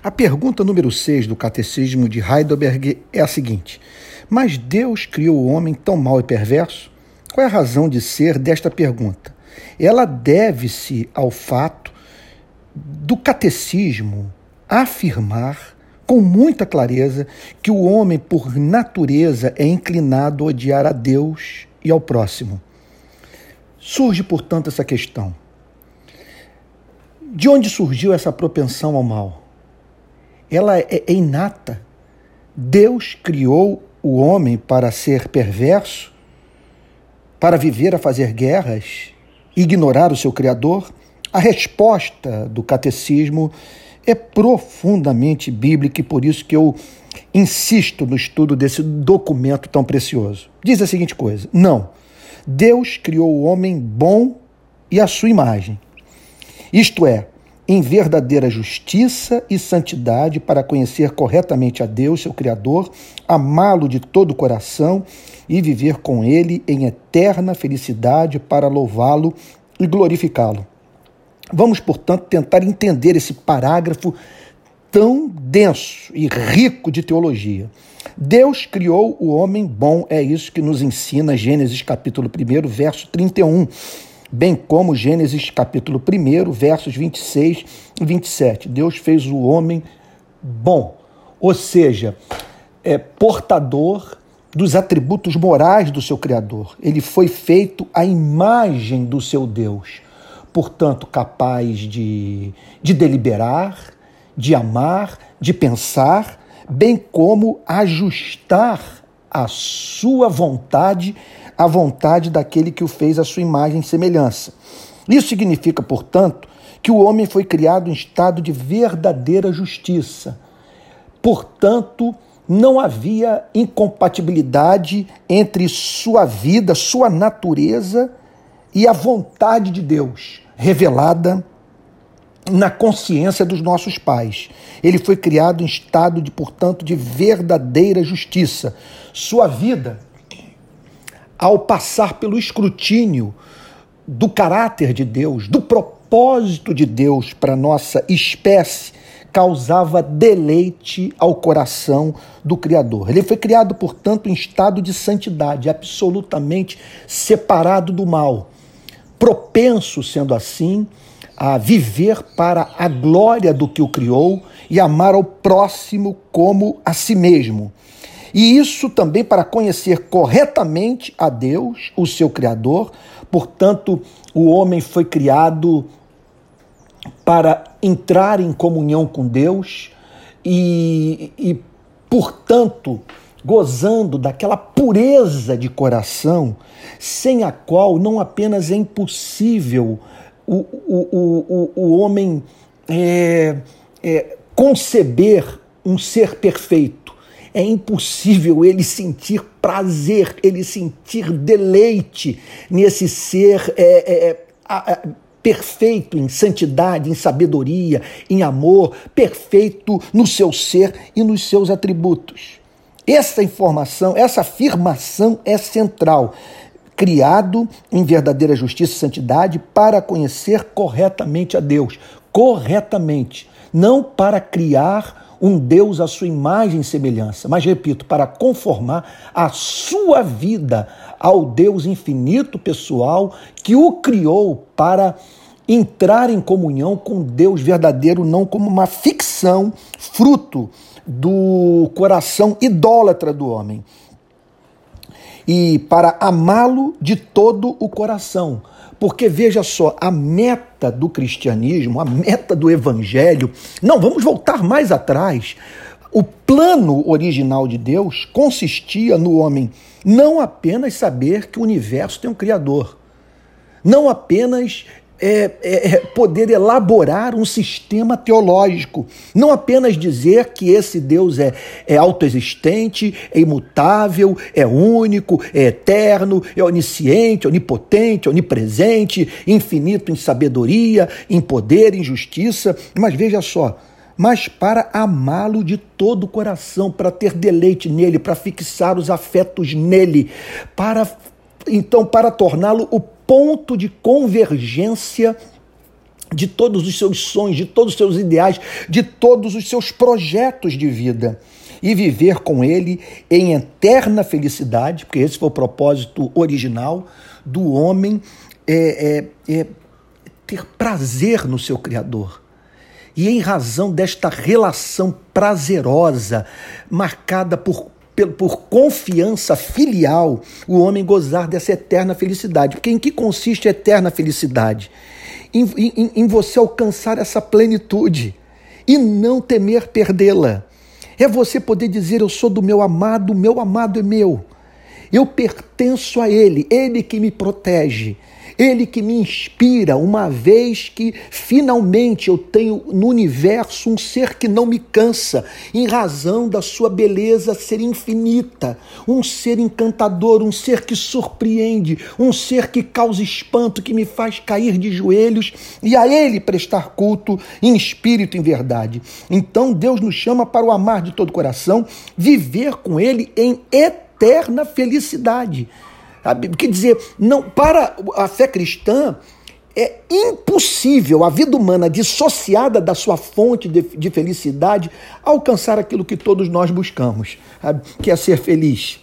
A pergunta número 6 do Catecismo de Heidelberg é a seguinte: Mas Deus criou o homem tão mau e perverso? Qual é a razão de ser desta pergunta? Ela deve-se ao fato do catecismo afirmar com muita clareza que o homem, por natureza, é inclinado a odiar a Deus e ao próximo. Surge, portanto, essa questão: de onde surgiu essa propensão ao mal? Ela é, é inata. Deus criou o homem para ser perverso, para viver a fazer guerras, ignorar o seu Criador? A resposta do catecismo é profundamente bíblica e por isso que eu insisto no estudo desse documento tão precioso. Diz a seguinte coisa: não, Deus criou o homem bom e a sua imagem. Isto é, em verdadeira justiça e santidade para conhecer corretamente a Deus, seu Criador, amá-lo de todo o coração e viver com ele em eterna felicidade para louvá-lo e glorificá-lo. Vamos, portanto, tentar entender esse parágrafo tão denso e rico de teologia. Deus criou o homem bom, é isso que nos ensina Gênesis capítulo 1, verso 31, bem como Gênesis capítulo 1, versos 26 e 27. Deus fez o homem bom, ou seja, é portador dos atributos morais do seu Criador. Ele foi feito à imagem do seu Deus portanto, capaz de, de deliberar, de amar, de pensar, bem como ajustar a sua vontade à vontade daquele que o fez à sua imagem e semelhança. Isso significa, portanto, que o homem foi criado em estado de verdadeira justiça. Portanto, não havia incompatibilidade entre sua vida, sua natureza e a vontade de Deus revelada na consciência dos nossos pais. Ele foi criado em estado de, portanto, de verdadeira justiça. Sua vida, ao passar pelo escrutínio do caráter de Deus, do propósito de Deus para nossa espécie, causava deleite ao coração do Criador. Ele foi criado, portanto, em estado de santidade, absolutamente separado do mal propenso, sendo assim, a viver para a glória do que o criou e amar ao próximo como a si mesmo. E isso também para conhecer corretamente a Deus, o seu Criador. Portanto, o homem foi criado para entrar em comunhão com Deus e, e portanto, gozando daquela pureza de coração, sem a qual não apenas é impossível o, o, o, o homem é, é, conceber um ser perfeito. É impossível ele sentir prazer, ele sentir deleite nesse ser é, é, é perfeito em santidade, em sabedoria, em amor, perfeito no seu ser e nos seus atributos. Essa informação, essa afirmação é central. Criado em verdadeira justiça e santidade para conhecer corretamente a Deus. Corretamente. Não para criar um Deus à sua imagem e semelhança, mas repito, para conformar a sua vida ao Deus infinito pessoal que o criou para entrar em comunhão com Deus verdadeiro, não como uma ficção, fruto do coração idólatra do homem. E para amá-lo de todo o coração. Porque veja só, a meta do cristianismo, a meta do evangelho, não, vamos voltar mais atrás. O plano original de Deus consistia no homem não apenas saber que o universo tem um Criador, não apenas é, é, é, poder elaborar um sistema teológico. Não apenas dizer que esse Deus é, é autoexistente, é imutável, é único, é eterno, é onisciente, onipotente, onipresente, infinito em sabedoria, em poder, em justiça. Mas veja só, mas para amá-lo de todo o coração, para ter deleite nele, para fixar os afetos nele, para então para torná-lo o ponto de convergência de todos os seus sonhos, de todos os seus ideais, de todos os seus projetos de vida e viver com ele em eterna felicidade, porque esse foi o propósito original do homem, é, é, é ter prazer no seu Criador. E em razão desta relação prazerosa, marcada por, por confiança filial, o homem gozar dessa eterna felicidade. Porque em que consiste a eterna felicidade? Em, em, em você alcançar essa plenitude e não temer perdê-la. É você poder dizer: Eu sou do meu amado, meu amado é meu. Eu pertenço a Ele, Ele que me protege. Ele que me inspira, uma vez que finalmente eu tenho no universo um ser que não me cansa, em razão da sua beleza ser infinita, um ser encantador, um ser que surpreende, um ser que causa espanto, que me faz cair de joelhos e a Ele prestar culto em espírito e em verdade. Então Deus nos chama para o amar de todo o coração, viver com Ele em eterna felicidade. Quer dizer, não para a fé cristã é impossível a vida humana dissociada da sua fonte de, de felicidade alcançar aquilo que todos nós buscamos, sabe? que é ser feliz.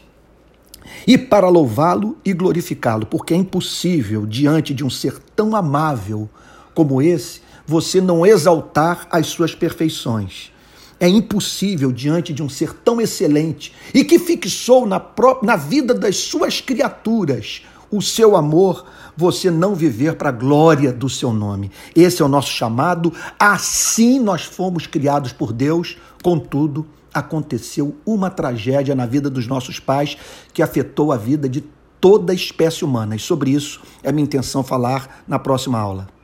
E para louvá-lo e glorificá-lo, porque é impossível, diante de um ser tão amável como esse, você não exaltar as suas perfeições. É impossível diante de um ser tão excelente e que fixou na, própria, na vida das suas criaturas o seu amor, você não viver para a glória do seu nome. Esse é o nosso chamado. Assim nós fomos criados por Deus. Contudo, aconteceu uma tragédia na vida dos nossos pais que afetou a vida de toda a espécie humana. E sobre isso é minha intenção falar na próxima aula.